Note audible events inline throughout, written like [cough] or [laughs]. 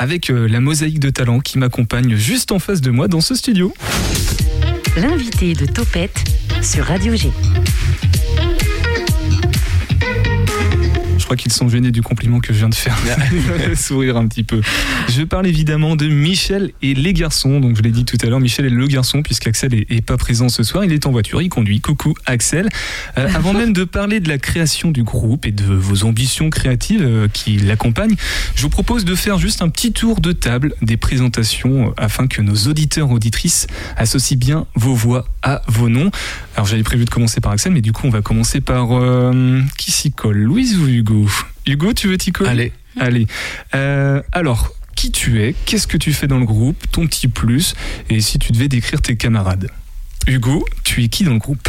avec la mosaïque de talent qui m'accompagne juste en face de moi dans ce studio. L'invité de Topette sur Radio G. crois qu'ils sont gênés du compliment que je viens de faire. [laughs] Sourire un petit peu. Je parle évidemment de Michel et les garçons. Donc je l'ai dit tout à l'heure, Michel est le garçon puisqu'Axel est, est pas présent ce soir. Il est en voiture, il conduit. Coucou Axel. Euh, avant même de parler de la création du groupe et de vos ambitions créatives euh, qui l'accompagnent, je vous propose de faire juste un petit tour de table des présentations euh, afin que nos auditeurs auditrices associent bien vos voix à vos noms. Alors j'avais prévu de commencer par Axel, mais du coup on va commencer par qui s'y colle, Louise ou Hugo? Hugo. tu veux t'y coller Allez. Allez. Euh, alors, qui tu es Qu'est-ce que tu fais dans le groupe Ton petit plus Et si tu devais décrire tes camarades Hugo, tu es qui dans le groupe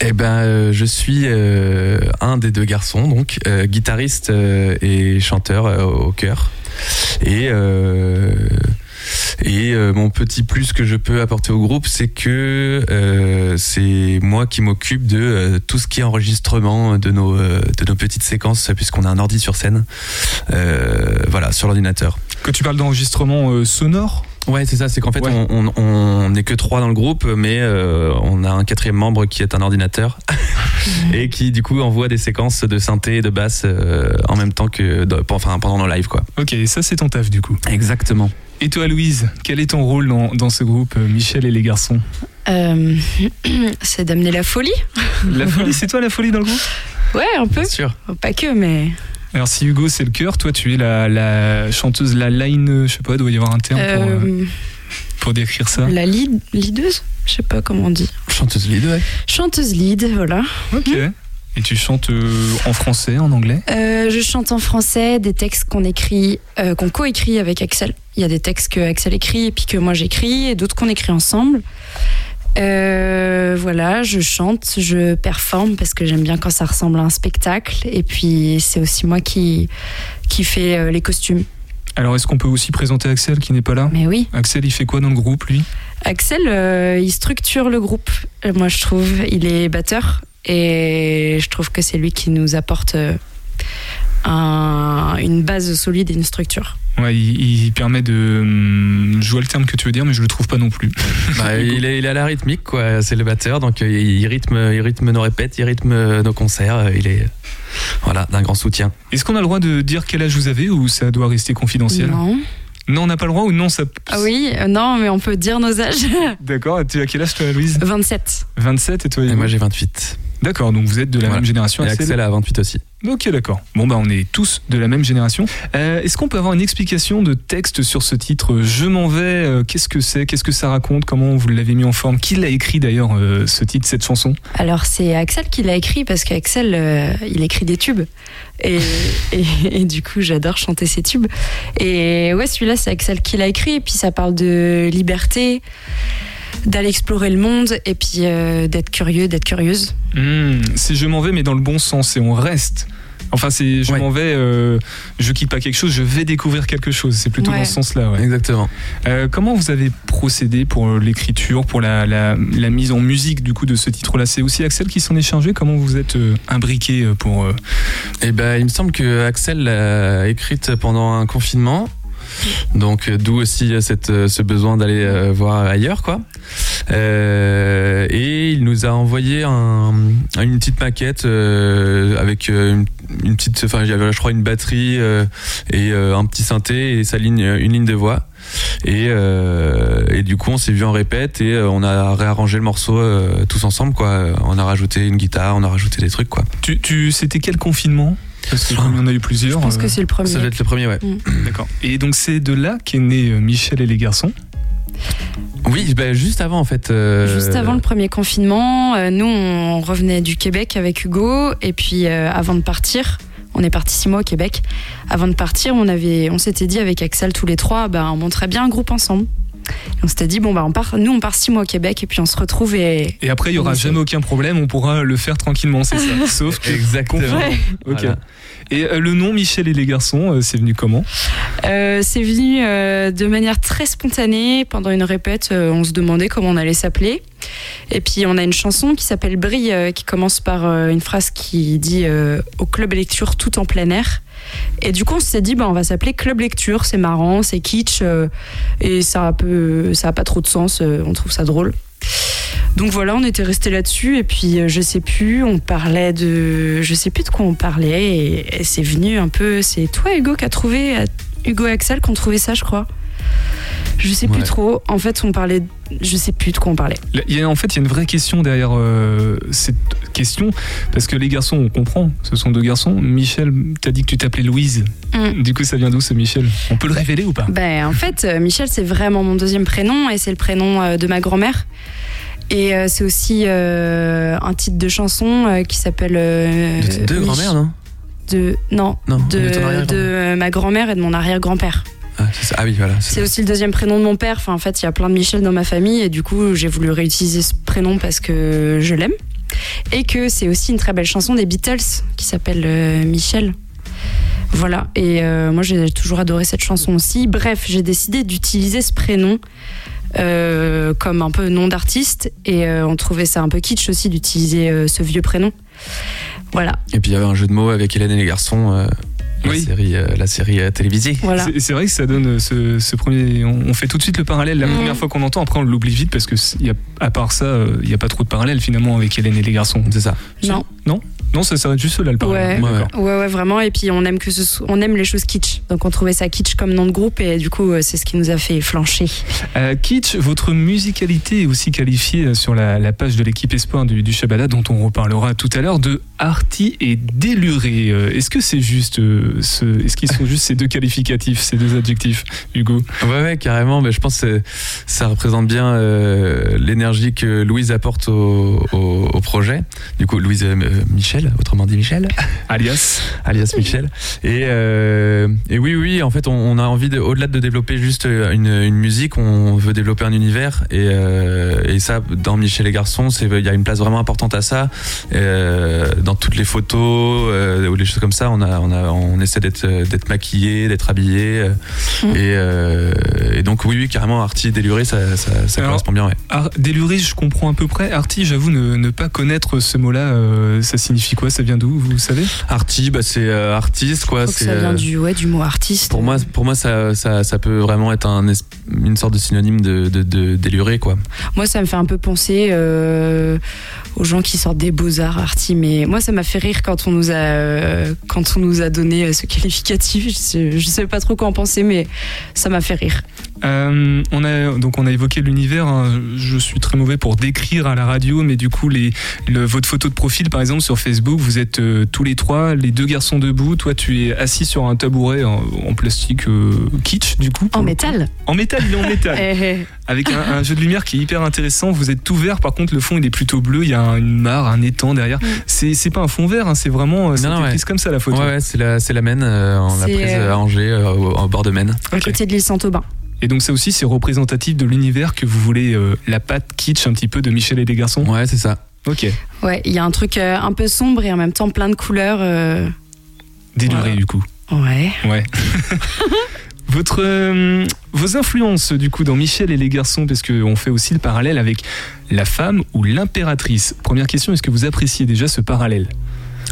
eh ben, euh, je suis euh, un des deux garçons, donc guitariste et chanteur au cœur. Et et euh, mon petit plus que je peux apporter au groupe, c'est que euh, c'est moi qui m'occupe de euh, tout ce qui est enregistrement de nos, de nos petites séquences, puisqu'on a un ordi sur scène, voilà, sur l'ordinateur. Que tu parles d'enregistrement sonore? Ouais, c'est ça. C'est qu'en fait, on n'est que trois dans le groupe, mais on a un quatrième membre qui est un ordinateur [laughs] et qui du coup envoie des séquences de synthé et de basse en même temps que, enfin, pendant nos lives, quoi. Ok, ça c'est ton taf du coup. Exactement. Et toi, Louise, quel est ton rôle dans, ce groupe, euh, Michel et les garçons? Euh, [clears throat] C'est d'amener la folie. La folie, [laughs] c'est toi la folie dans le groupe? Ouais, un peu. sûr. Pas que, mais. Alors, si Hugo, c'est le cœur, toi, tu es la, chanteuse, la line, je sais pas, il doit y avoir un terme pour, euh, décrire ça. La lead, leadeuse Je sais pas comment on dit. Chanteuse lead, ouais. Chanteuse lead, voilà. Ok. Et tu chantes euh, en français, en anglais? Euh, Je chante en français des textes qu'on écrit, euh, qu'on coécrit avec Axel. Il y a des textes que Axel écrit et puis que moi j'écris et d'autres qu'on écrit ensemble. Voilà, je chante, je performe parce que j'aime bien quand ça ressemble à un spectacle. Et puis c'est aussi moi qui qui fait les costumes. Alors est-ce qu'on peut aussi présenter Axel qui n'est pas là? Mais oui. Axel, il fait quoi dans le groupe lui? Axel, il structure le groupe. Moi, je trouve, il est batteur et je trouve que c'est lui qui nous apporte euh, une base solide et une structure. Ouais, il, permet de. Hum, je vois le terme que tu veux dire, mais je le trouve pas non plus. Bah, [laughs] il, est, il à la rythmique, quoi. C'est le batteur, donc euh, il rythme, il rythme nos répètes, il rythme nos concerts. Il est voilà d'un grand soutien. Est-ce qu'on a le droit de dire quel âge vous avez ou ça doit rester confidentiel? Non. Non, on n'a pas le droit ou non ça... Ah oui, euh, non, mais on peut dire nos âges. [laughs] D'accord, tu as quel âge toi, Louise? 27. 27 et toi Et moi j'ai 28. D'accord, donc vous êtes de la même génération. Et Axel a 28 aussi. Ok, d'accord. Bon, bah, on est tous de la même génération. Euh, est-ce qu'on peut avoir une explication de texte sur ce titre Je m'en vais euh, Qu'est-ce que c'est Qu'est-ce que ça raconte Comment vous l'avez mis en forme Qui l'a écrit d'ailleurs, euh, ce titre, cette chanson? Alors, c'est Axel qui l'a écrit parce qu'Axel, il écrit des tubes. [laughs] Et, et, du coup, j'adore chanter ses tubes. Et ouais, celui-là, c'est Axel qui l'a écrit. Et puis, ça parle de liberté d'aller explorer le monde et puis euh, d'être curieux, d'être curieuse. Hmm, si je m'en vais, mais dans le bon sens, et on reste. Enfin, c'est je m'en vais, euh, je quitte pas quelque chose, je vais découvrir quelque chose. C'est plutôt dans ce sens-là. Exactement. Euh, comment vous avez procédé pour l'écriture, pour la, la, mise en musique du coup de ce titre-là? C'est aussi Axel qui s'en est chargé? Comment vous êtes imbriqué pour Eh ben, il me semble que Axel l'a écrite pendant un confinement. Donc euh, d'où aussi euh, euh, ce besoin d'aller voir ailleurs quoi. et il nous a envoyé un, une petite maquette avec une, petite, enfin j'avais je crois une batterie et un petit synthé et sa ligne, une ligne de voix. Et, et du coup on s'est vu en répète et on a réarrangé le morceau tous ensemble quoi. On a rajouté une guitare, on a rajouté des trucs quoi. Tu, tu c'était quel confinement? Parce que comme il y en a eu plusieurs. Je pense que c'est le premier. Ça doit être le premier, ouais. Mm. D'accord. Et donc c'est de là qu'est né euh, Michel et les garçons oui, bah, juste avant en fait. Euh, juste avant le premier confinement, euh, nous on revenait du Québec avec Hugo et puis avant de partir, on est parti six mois au Québec. Avant de partir, on avait, on s'était dit avec Axel tous les trois, bah, on monterait bien un groupe ensemble on s'était dit, bon, bah, on part, nous, on part six mois au Québec et puis on se retrouve et. Et après, il n'y aura jamais aucun problème, on pourra le faire tranquillement, c'est ça. [laughs] Sauf que. Exactement. Ok. Et euh, le nom Michel et les garçons, euh, c'est venu comment? Euh, C'est venu de manière très spontanée. Pendant une répète, on se demandait comment on allait s'appeler. Et puis on a une chanson qui s'appelle Brille, qui commence par une phrase qui dit Au club lecture tout en plein air. Et du coup, on s'est dit, bah, on va s'appeler Club Lecture. C'est marrant, c'est kitsch euh, et ça a, peu, ça pas trop de sens. euh, on trouve ça drôle. Donc voilà, on était resté là-dessus et puis euh, je sais plus, on parlait de, je sais plus de quoi on parlait et, c'est venu un peu. C'est toi Hugo qui a trouvé, Hugo et Axel qui ont trouvé ça, je crois. Je sais plus Ouais. trop. En fait, on parlait, je sais plus de quoi on parlait. Là, il y a- en fait, il y a une vraie question derrière euh, cette question, parce que les garçons, on comprend, ce sont deux garçons. Michel, t'as dit que tu t'appelais Louise. Mm. Du coup, ça vient d'où ce Michel? On peut le révéler ou pas? Ben, en fait, euh, Michel, c'est vraiment mon deuxième prénom et c'est le prénom euh, de ma grand-mère. Et euh, c'est aussi euh, un titre de chanson euh, qui s'appelle. De tes deux grand-mères, non? De, Non, Non, de, de ma grand-mère et de mon arrière-grand-père. Ah, c'est ça. Ah oui, voilà. C'est aussi le deuxième prénom de mon père. Enfin, en fait, il y a plein de Michel dans ma famille et du coup, j'ai voulu réutiliser ce prénom parce que je l'aime. Et que c'est aussi une très belle chanson des Beatles qui s'appelle euh, Michel. Voilà. Et euh, moi, j'ai toujours adoré cette chanson aussi. Bref, j'ai décidé d'utiliser ce prénom euh, comme un peu nom d'artiste et euh, on trouvait ça un peu kitsch aussi d'utiliser ce vieux prénom. Voilà. Et puis il y avait un jeu de mots avec Hélène et les garçons, euh, la Oui. série, euh, la série euh, télévisée. Voilà. C'est- C'est vrai que ça donne ce, ce premier. On, on fait tout de suite le parallèle la Mhm. première fois qu'on l'entend, après on l'oublie vite parce que y a, à part ça, euh, il n'y a pas trop de parallèle finalement avec Hélène et les garçons. C'est ça. Non. Non? Non, ça s'arrête juste là le parallèle. Ouais. Ouais, ouais, vraiment. Et puis on aime que ce so- on aime les choses kitsch. Donc on trouvait ça kitsch comme nom de groupe et du coup euh, c'est ce qui nous a fait flancher. Euh, Kitsch, votre musicalité est aussi qualifiée sur la, la page de l'équipe Espoir du, du Shabada, dont on reparlera tout à l'heure, de arty et déluré. Euh, Est-ce que c'est juste, euh, ce, est-ce qu'ils sont juste ces deux qualificatifs, ces deux adjectifs, Hugo? Ouais, ouais, carrément. Mais je pense que ça représente bien euh, l'énergie que Louise apporte au, au- au projet. Du coup, Louise euh, Michel, autrement dit Michel, [laughs] Alias alias Michel. Et, euh, et oui, oui, en fait, on, on a envie, de, au-delà de développer juste une, une musique, on veut développer un univers. Et, euh, et ça, dans Michel et Garçons, c'est- il y a une place vraiment importante à ça. Euh, dans toutes les photos euh, ou les choses comme ça, on, a, on, a, on essaie d'être, d'être maquillé, d'être habillé. euh, Mm. et, euh, et donc, oui, oui, carrément, arty, déluré, ça, ça, ça Alors, correspond bien. Ouais. Ar- Déluré, je comprends à peu près. Arty, j'avoue ne, ne pas connaître ce mot-là. euh, ça signifie quoi? Ça vient d'où Vous savez? Arty, bah, c'est euh, artiste, quoi. C'est, ça vient euh, du ouais du mot artiste. Pour moi, pour moi ça, ça, ça peut vraiment être un, une sorte de synonyme de, de, de déluré, quoi. Moi, ça me fait un peu penser euh, aux gens qui sortent des beaux-arts arty, mais moi, ça m'a fait rire quand on nous a, euh, quand on nous a donné ce qualificatif. Je sais, je sais pas trop quoi en penser, mais ça m'a fait rire. Euh, on a donc on a évoqué l'univers. hein. Je suis très mauvais pour décrire à la radio, mais du coup les le- votre photo de profil par exemple sur Facebook, vous êtes euh, tous les trois, les deux garçons debout. Toi tu es assis sur un tabouret en, en plastique euh, kitsch du coup. En métal. coup. En métal, il est en métal. [laughs] Avec un, un jeu de lumière qui est hyper intéressant. Vous êtes tout vert, par contre le fond il est plutôt bleu. Il y a un- une mare, un étang derrière. Mm. C'est c'est pas un fond vert, hein, c'est vraiment Non, non, ouais. prise comme ça la photo. Ouais, ouais, c'est la, c'est la Maine, euh, on l'a prise euh, à Angers, euh, au, au bord de Maine. À Ok. côté de l'île Saint-Aubin. Et donc ça aussi c'est représentatif de l'univers que vous voulez, euh, la patte kitsch un petit peu de Michel et des garçons. Ouais, c'est ça. Ok. Ouais, il y a un truc euh, un peu sombre et en même temps plein de couleurs. euh, Déluré Voilà. du coup. Ouais. Ouais. [laughs] Votre, euh, vos influences du coup dans Michel et les garçons, parce qu'on fait aussi le parallèle avec la femme ou l'impératrice. Première question, est-ce que vous appréciez déjà ce parallèle?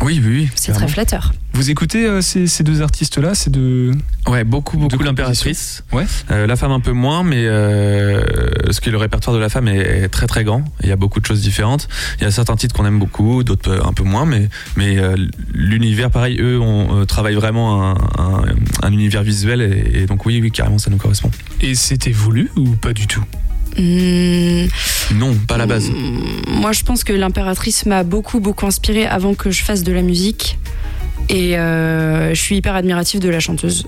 Oui, oui, oui. C'est très flatteur. Vous écoutez euh, ces, ces deux artistes-là C'est de... Ouais, beaucoup, beaucoup De l'impératrice. Ouais. Euh, la femme un peu moins, mais euh, ce que le répertoire de la femme est, est très très grand. Il y a beaucoup de choses différentes. Il y a certains titres qu'on aime beaucoup, d'autres un peu moins, mais mais euh, l'univers, pareil, eux, on euh, travaille vraiment un, un, un univers visuel et, et donc oui, oui, carrément, ça nous correspond. Et c'était voulu ou pas du tout? Hmm, Non, pas à la base. hmm, Moi, je pense que l'impératrice m'a beaucoup, beaucoup inspiré avant que je fasse de la musique. Et euh, je suis hyper admirative de la chanteuse.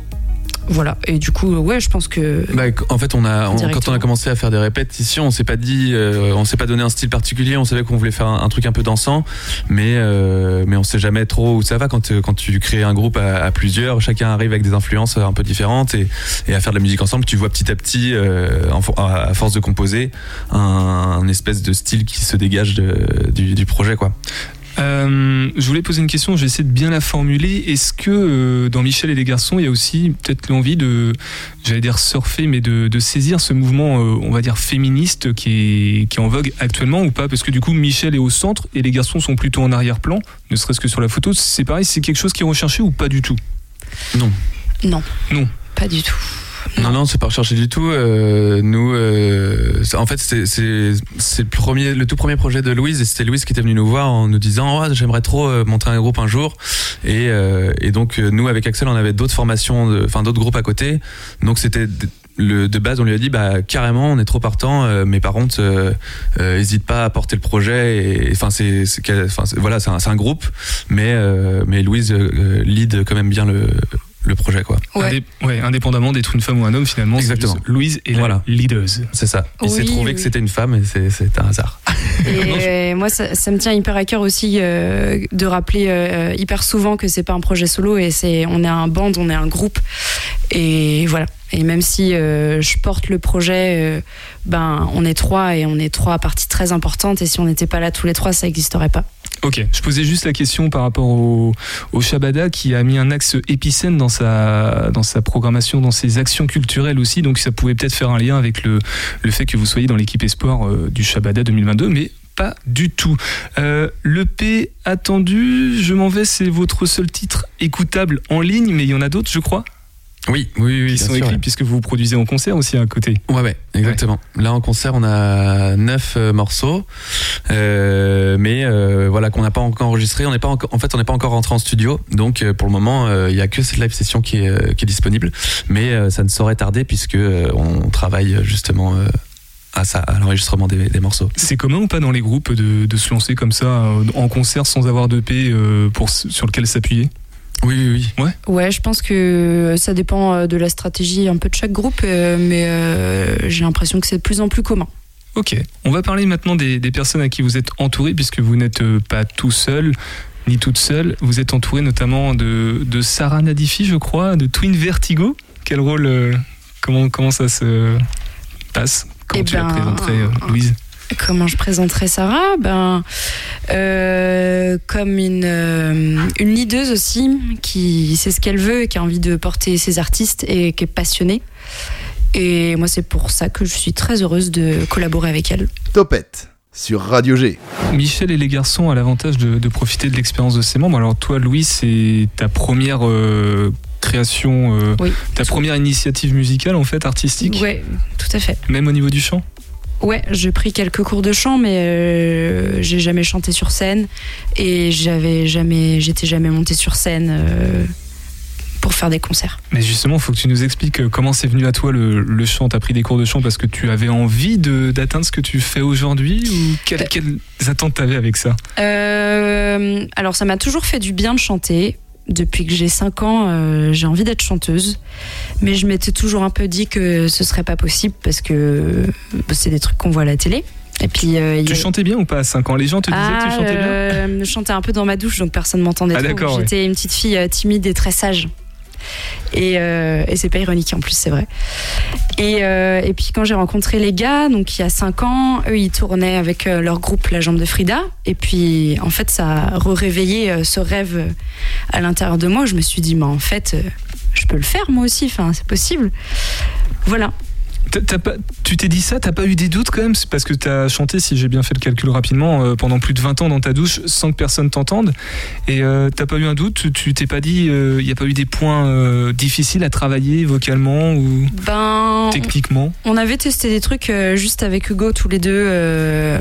Voilà. Et du coup, ouais, je pense que. Bah, en fait, on a, on- quand on a commencé à faire des répétitions, on s'est pas dit, euh, on s'est pas donné un style particulier. On savait qu'on voulait faire un, un truc un peu dansant, mais euh, mais on sait jamais trop où ça va quand euh, quand tu crées un groupe à, à plusieurs. Chacun arrive avec des influences un peu différentes et, et à faire de la musique ensemble. Tu vois petit à petit, euh, en à force de composer, un, un espèce de style qui se dégage de- du, du projet, quoi. Euh, je voulais poser une question, j'essaie de bien la formuler. Est-ce que euh, dans Michel et les garçons, il y a aussi peut-être l'envie de, j'allais dire surfer, mais de, de saisir ce mouvement, euh, on va dire féministe qui est, qui est en vogue actuellement ou pas? Parce que du coup, Michel est au centre et les garçons sont plutôt en arrière-plan, ne serait-ce que sur la photo. C'est pareil, c'est quelque chose qui est recherché ou pas du tout? Non. Non. Non. Pas du tout. Non, non, c'est pas recherché du tout. Euh, nous, euh, en fait, c'est le le tout premier projet de Louise, et c'était Louise qui était venue nous voir en nous disant, oh, j'aimerais trop euh, monter un groupe un jour. Et, euh, et donc euh, nous, avec Axel, on avait d'autres formations, enfin d'autres groupes à côté. Donc c'était le, de base, on lui a dit, bah carrément, on est trop partant, euh, mais par contre, euh, euh, hésite pas à porter le projet. Et enfin, c'est, voilà, c'est un, un groupe, mais mais Louise lead quand même bien le le projet, quoi. Ouais. Ouais, indépendamment d'être une femme ou un homme, finalement. Exactement. juste Louise est Voilà. la leaders. C'est ça. Il s'est trouvé oui. que c'était une femme et c'est c'est un hasard. Et [laughs] moi, ça, ça me tient hyper à cœur aussi euh, de rappeler euh, hyper souvent que c'est pas un projet solo et c'est on est un band, on est un groupe. Et voilà. Et même si euh, je porte le projet, euh, ben on est trois et on est trois parties très importantes. Et si on n'était pas là tous les trois, ça n'existerait pas. Ok, je posais juste la question par rapport au, Shabada qui a mis un axe épicène dans sa, dans sa programmation, dans ses actions culturelles aussi, donc ça pouvait peut-être faire un lien avec le, le fait que vous soyez dans l'équipe espoir euh, du Shabada 2022, mais pas du tout. Euh, L'EP attendu, je m'en vais, c'est votre seul titre écoutable en ligne, mais il y en a d'autres, je crois, Oui, oui, oui. qui sont sûr, écrits puisque vous vous produisez en concert aussi à côté. Ouais, ouais, exactement. Là, en concert, on a neuf euh, morceaux, euh, mais euh, voilà qu'on n'a pas encore enregistré. On n'est pas encore, en fait, on n'est pas encore rentré en studio, donc euh, pour le moment, euh, il y a que cette live session qui est, qui est disponible, mais euh, ça ne saurait tarder puisque euh, on travaille justement euh, à ça, à l'enregistrement des, des morceaux. C'est commun ou pas dans les groupes de, de se lancer comme ça en concert sans avoir d'EP euh, pour, sur lequel s'appuyer? Oui, oui, oui. Ouais, je pense que ça dépend euh, de la stratégie un peu de chaque groupe, euh, mais euh, j'ai l'impression que c'est de plus en plus commun. Ok, on va parler maintenant des, des personnes à qui vous êtes entouré, puisque vous n'êtes euh, pas tout seul, ni toute seule. Vous êtes entouré notamment de, de Sarah Nadifi, je crois, de Twin Vertigo. Quel rôle, euh, comment, comment ça se passe? Comment Eh tu la ben, présenterais, euh, Louise? Comment je présenterais Sarah? Ben, euh, comme une, euh, une leaduse aussi, qui sait ce qu'elle veut et qui a envie de porter ses artistes et qui est passionnée. Et moi, c'est pour ça que je suis très heureuse de collaborer avec elle. Topette sur Radio G. Michel et les garçons ont l'avantage de, de profiter de l'expérience de ses membres. Alors toi, Louise, c'est ta première euh, création, euh, Oui. ta première initiative musicale en fait, artistique, Ouais, tout à fait. même au niveau du chant? Ouais, j'ai pris quelques cours de chant, mais euh, j'ai jamais chanté sur scène et j'avais jamais, j'étais jamais montée sur scène euh, pour faire des concerts. Mais justement, il faut que tu nous expliques euh, comment c'est venu à toi le, le chant. Tu as pris des cours de chant parce que tu avais envie de- d'atteindre ce que tu fais aujourd'hui ou quelles, quelles attentes tu avais avec ça? Euh, alors, ça m'a toujours fait du bien de chanter. Depuis que j'ai 5 ans, euh, j'ai envie d'être chanteuse. Mais je m'étais toujours un peu dit que ce serait pas possible parce que euh, c'est des trucs qu'on voit à la télé. Et puis, euh, Tu a- chantais bien ou pas à 5 ans? Les gens te disaient que tu Ah, chantais bien? Euh, Je chantais un peu dans ma douche, donc personne m'entendait Ah, ouais. J'étais une petite fille timide et très sage. Et, euh, et c'est pas ironique en plus, c'est vrai. Et, euh, et puis quand j'ai rencontré les gars, donc il y a 5 ans, eux ils tournaient avec euh, leur groupe La Jambe de Frida. Et puis en fait, ça a réveillé ce rêve à l'intérieur de moi. Je me suis dit, mais en fait, je peux le faire moi aussi, enfin, c'est possible. Voilà. T'as- t'as pas- Tu t'es dit ça? T'as pas eu des doutes quand même? C'est parce que tu as chanté, si j'ai bien fait le calcul rapidement, euh, pendant plus de 20 ans dans ta douche sans que personne t'entende. Et euh, t'as pas eu un doute? Tu- t'es pas dit, il n'y a pas eu des points euh, difficiles à travailler vocalement ou Ben, techniquement? On avait testé des trucs euh, juste avec Hugo tous les deux. euh,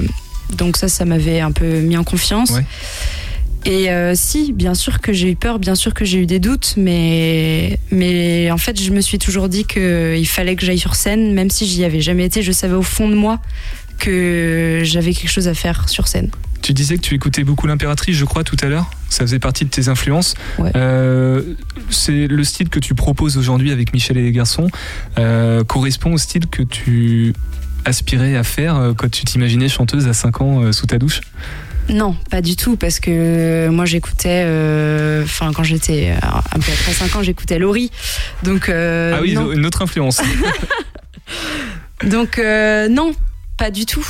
donc ça, ça m'avait un peu mis en confiance. Ouais. Et euh, si, bien sûr que j'ai eu peur, bien sûr que j'ai eu des doutes, mais, mais en fait, je me suis toujours dit qu'il fallait que j'aille sur scène, même si j'y avais jamais été, je savais au fond de moi que j'avais quelque chose à faire sur scène. Tu disais que tu écoutais beaucoup l'impératrice, je crois, tout à l'heure. Ça faisait partie de tes influences. Ouais. Euh, c'est le style que tu proposes aujourd'hui avec Michel et les garçons euh, correspond au style que tu aspirais à faire euh, quand tu t'imaginais chanteuse à 5 ans euh, sous ta douche? Non, pas du tout, parce que moi j'écoutais, euh, enfin quand j'étais euh, un peu après 5 ans, j'écoutais Laurie. Donc, euh, Ah oui, non. une autre influence. [laughs] Donc euh, non, pas du tout.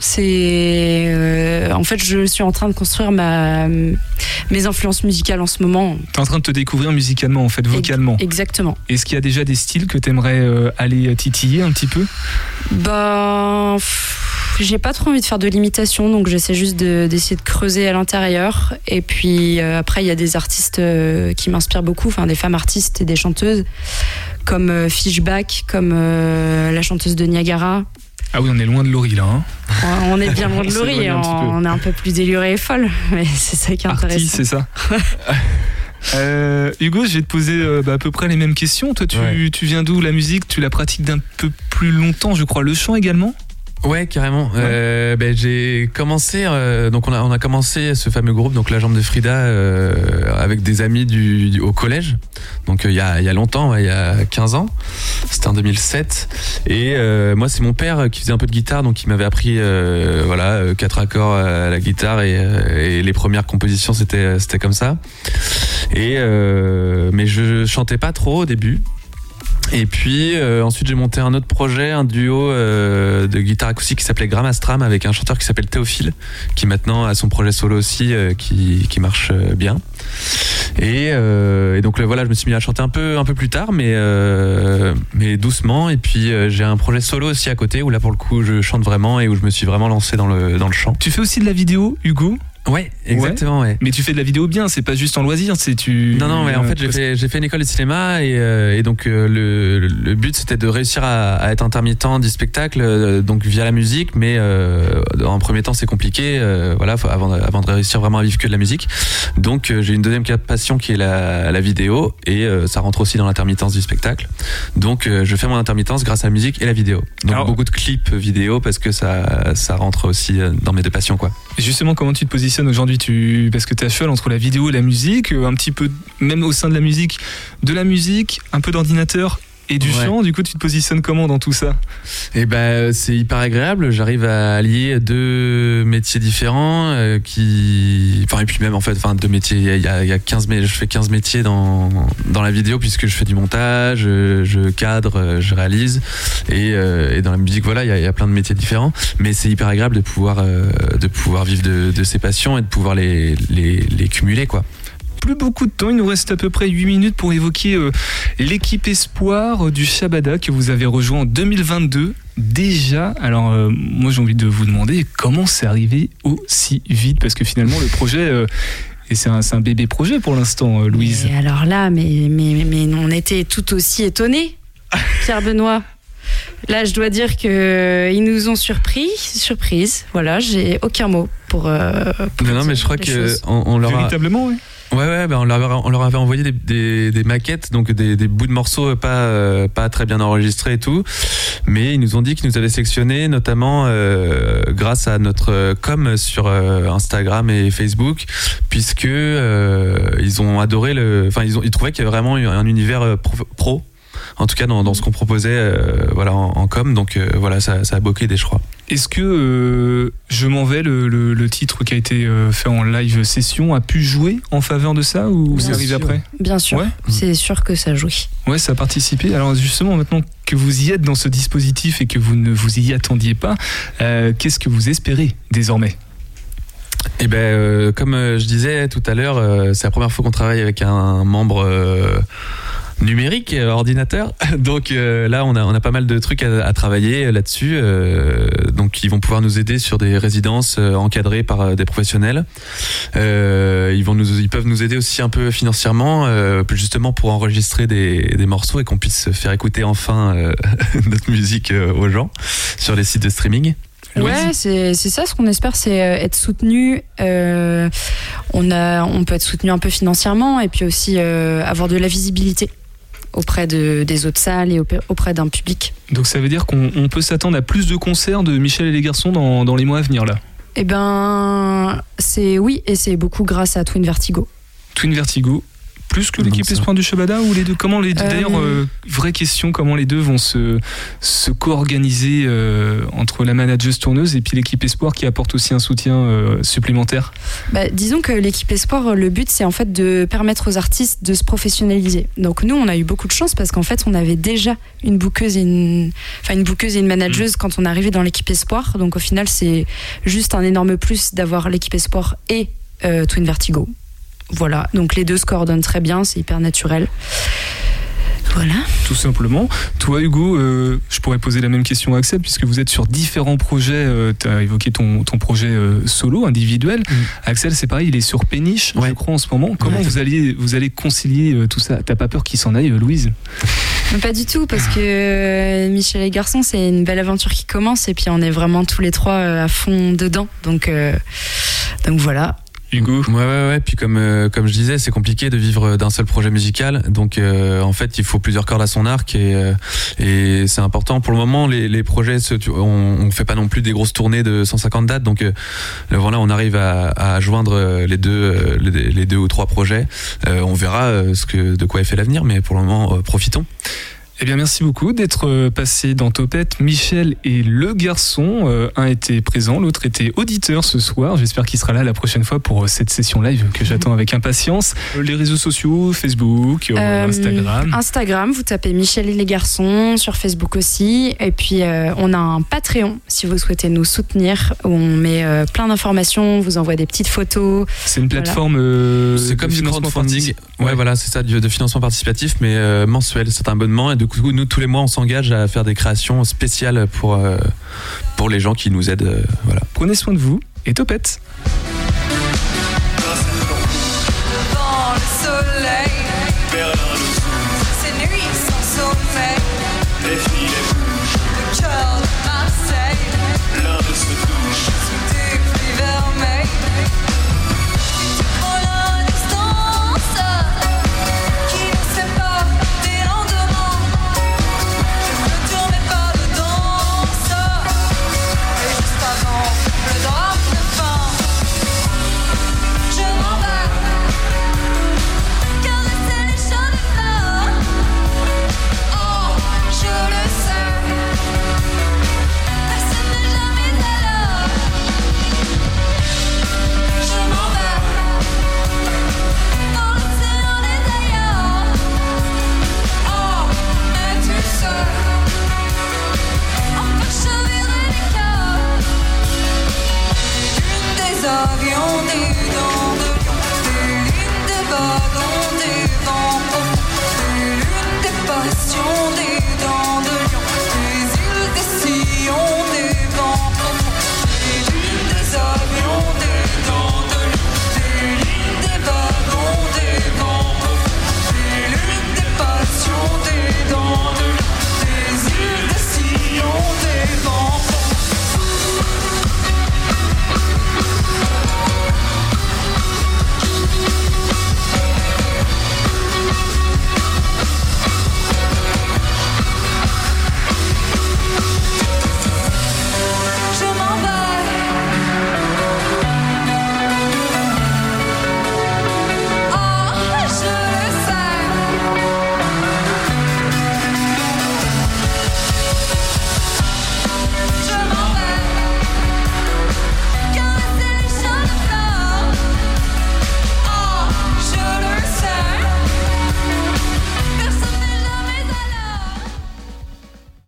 C'est euh, en fait je suis en train de construire ma mes influences musicales en ce moment. T'es en train de te découvrir musicalement, en fait, vocalement. Exactement. Est-ce qu'il y a déjà des styles que t'aimerais euh, aller titiller un petit peu? Bah pff, j'ai pas trop envie de faire de l'imitation, donc j'essaie juste d'essayer de, creuser à l'intérieur. Et puis euh, après, il y a des artistes euh, qui m'inspirent beaucoup, enfin des femmes artistes et des chanteuses, comme euh, Fishback, comme la chanteuse de Niagara. Ah oui, on est loin de Laurie là. Hein. on est bien loin [laughs] de Laurie, on, est un peu plus déluré et folle, [laughs] mais c'est ça qui est intéressant. c'est ça. [laughs] Hugo, je vais te poser bah, à peu près les mêmes questions. Toi, tu, tu viens d'où la musique? Tu la pratiques d'un peu plus longtemps, je crois. Le chant également? Ouais, carrément. Euh, ben, j'ai commencé, euh, donc on a, on a commencé ce fameux groupe, donc la jambe de Frida, euh, avec des amis du, au collège. Donc il y, a, y a longtemps, il y a 15 ans. C'était en 2007. Et moi, c'est mon père qui faisait un peu de guitare, donc il m'avait appris, voilà, quatre accords à la guitare et, et les premières compositions, c'était, c'était comme ça. Et mais je chantais pas trop au début. Et puis euh, ensuite j'ai monté un autre projet, un duo euh, de guitare acoustique qui s'appelait Gramastram avec un chanteur qui s'appelle Théophile, qui maintenant a son projet solo aussi, euh, qui, qui, marche bien. Et, et donc voilà, je me suis mis à chanter un peu un peu plus tard, mais mais doucement. Et puis j'ai un projet solo aussi à côté où là pour le coup je chante vraiment et où je me suis vraiment lancé dans le dans le chant. Tu fais aussi de la vidéo, Hugo? Ouais, exactement, ouais. Mais tu fais de la vidéo bien, c'est pas juste en loisir, c'est tu. Non, non, mais en fait, j'ai fait, une école de cinéma et, euh, et donc euh, le, le, but c'était de réussir à, à, être intermittent du spectacle, euh, donc via la musique, mais en premier temps c'est compliqué, voilà, avant, avant de réussir vraiment à vivre que de la musique. Donc j'ai une deuxième passion qui est la, la vidéo et ça rentre aussi dans l'intermittence du spectacle. Donc je fais mon intermittence grâce à la musique et la vidéo. Donc beaucoup de clips vidéo parce que ça, ça rentre aussi dans mes deux passions, quoi. Justement, comment tu te positionnes aujourd'hui tu parce que tu es à cheval entre la vidéo et la musique, un petit peu même au sein de la musique, de la musique, un peu d'ordinateur et du chant, du coup, tu te positionnes comment dans tout ça? Eh ben, c'est hyper agréable. J'arrive à allier deux métiers différents euh, qui, enfin, et puis même en fait, enfin, deux métiers. Il y a, il y a 15 je fais 15 métiers dans dans la vidéo puisque je fais du montage, je, cadre, je réalise, et, euh, et, dans la musique, voilà, il y, a, il y, a, plein de métiers différents. Mais c'est hyper agréable de pouvoir euh, de pouvoir vivre de, de ses passions et de pouvoir les les, les cumuler, quoi plus beaucoup de temps. Il nous reste à peu près 8 minutes pour évoquer euh, l'équipe espoir euh, du Shabada que vous avez rejoint en 2022. Déjà, alors euh, moi j'ai envie de vous demander comment c'est arrivé aussi vite parce que finalement le projet et c'est un, un, bébé projet pour l'instant, Louise. Et alors là, mais, mais, mais on était tout aussi étonnés, [laughs] Pierre Benoît. Là, je dois dire qu'ils nous ont surpris, surprise. Voilà, j'ai aucun mot pour. non, mais je crois que on, leur a... véritablement, oui. Ouais, ouais, ben on, leur, avait envoyé des, maquettes, donc des, bouts de morceaux pas, euh, pas très bien enregistrés et tout. Mais ils nous ont dit qu'ils nous avaient sélectionnés, notamment euh, grâce à notre com sur euh, Instagram et Facebook, puisque ils ont adoré le. Enfin, ils, ont, ils trouvaient qu'il y avait vraiment un univers pro, en tout cas dans, dans ce qu'on proposait voilà, en, com. Donc voilà, ça, ça a bloqué des, je crois. Est-ce que euh, Je m'en vais, le, titre qui a été euh, fait en live session, a pu jouer en faveur de ça ou ça arrive après Bien sûr, c'est sûr que ça joue. Ouais, ça a participé. Alors justement, maintenant que vous y êtes dans ce dispositif et que vous ne vous y attendiez pas, euh, qu'est-ce que vous espérez désormais? Eh ben, comme je disais tout à l'heure, c'est la première fois qu'on travaille avec un membre numérique, euh, ordinateur. [laughs] Donc euh, là, on a, on a pas mal de trucs à, travailler là-dessus. Euh, donc ils vont pouvoir nous aider sur des résidences encadrées par des professionnels. ils, vont nous, ils peuvent nous aider aussi un peu financièrement, justement pour enregistrer des, des morceaux et qu'on puisse faire écouter enfin [laughs] notre musique aux gens sur les sites de streaming. Ouais, c'est ça ce qu'on espère, c'est être soutenu. on, a, on peut être soutenu un peu financièrement et puis aussi avoir de la visibilité auprès de, des autres salles et auprès d'un public. Donc ça veut dire qu'on peut s'attendre à plus de concerts de Michel et les garçons dans, dans les mois à venir là? Eh ben, c'est oui, et c'est beaucoup grâce à Twin Vertigo. Twin Vertigo, plus que l'équipe Espoir du Shabada ou les deux? Comment les D'ailleurs, euh, euh, vraie question, comment les deux vont se, se co-organiser euh, entre la manageuse tourneuse et puis l'équipe Espoir qui apporte aussi un soutien supplémentaire? Bah, Disons que l'équipe Espoir, le but c'est en fait de permettre aux artistes de se professionnaliser. Donc nous, on a eu beaucoup de chance parce qu'en fait, on avait déjà une bouqueuse et une, enfin une bouqueuse et une manageuse mm. quand on arrivé dans l'équipe Espoir. Donc au final, c'est juste un énorme plus d'avoir l'équipe Espoir et Twin Vertigo. Voilà, donc les deux se coordonnent très bien, c'est hyper naturel. Voilà. Tout simplement. Toi, Hugo, euh, je pourrais poser la même question à Axel, puisque vous êtes sur différents projets. tu as évoqué ton, ton projet solo, individuel. Mm. Axel, c'est pareil, il est sur Péniche, je crois, en ce moment. Comment Ouais. vous, allez, vous allez concilier tout ça? T'as pas peur qu'il s'en aille, Louise? Mais pas du tout, parce que euh, Michel et Garçon, c'est une belle aventure qui commence, et puis on est vraiment tous les trois euh, à fond dedans. Donc, euh, donc voilà. Hugo Ouais, ouais, ouais. Puis comme, euh, comme je disais, c'est compliqué de vivre d'un seul projet musical. Donc, euh, en fait, il faut plusieurs cordes à son arc et, euh, et c'est important. Pour le moment, les, les projets, se- on, on fait pas non plus des grosses tournées de 150 dates. Donc, euh, voilà, on arrive à, à joindre euh, les deux, euh, les, les deux ou trois projets. Euh, on verra euh, ce que, de quoi est fait l'avenir, mais pour le moment, euh, profitons. Eh bien, merci beaucoup d'être euh, passé dans Topette. Michel et le garçon, euh, un était présent, l'autre était auditeur ce soir. J'espère qu'il sera là la prochaine fois pour euh, cette session live que j'attends avec impatience. Les réseaux sociaux, Facebook, euh, Instagram. Instagram, vous tapez Michel et les garçons, sur Facebook aussi. Et puis, euh, on a un Patreon, si vous souhaitez nous soutenir, où on met euh, plein d'informations, on vous envoie des petites photos. C'est une voilà. plateforme. euh, C'est comme de du financement crowdfunding. Ouais, Ouais. voilà, c'est ça, de financement participatif, mais euh, mensuel. C'est un abonnement. Et du nous, tous les mois, on s'engage à faire des créations spéciales pour, euh, pour les gens qui nous aident. Euh, voilà. Prenez soin de vous et topette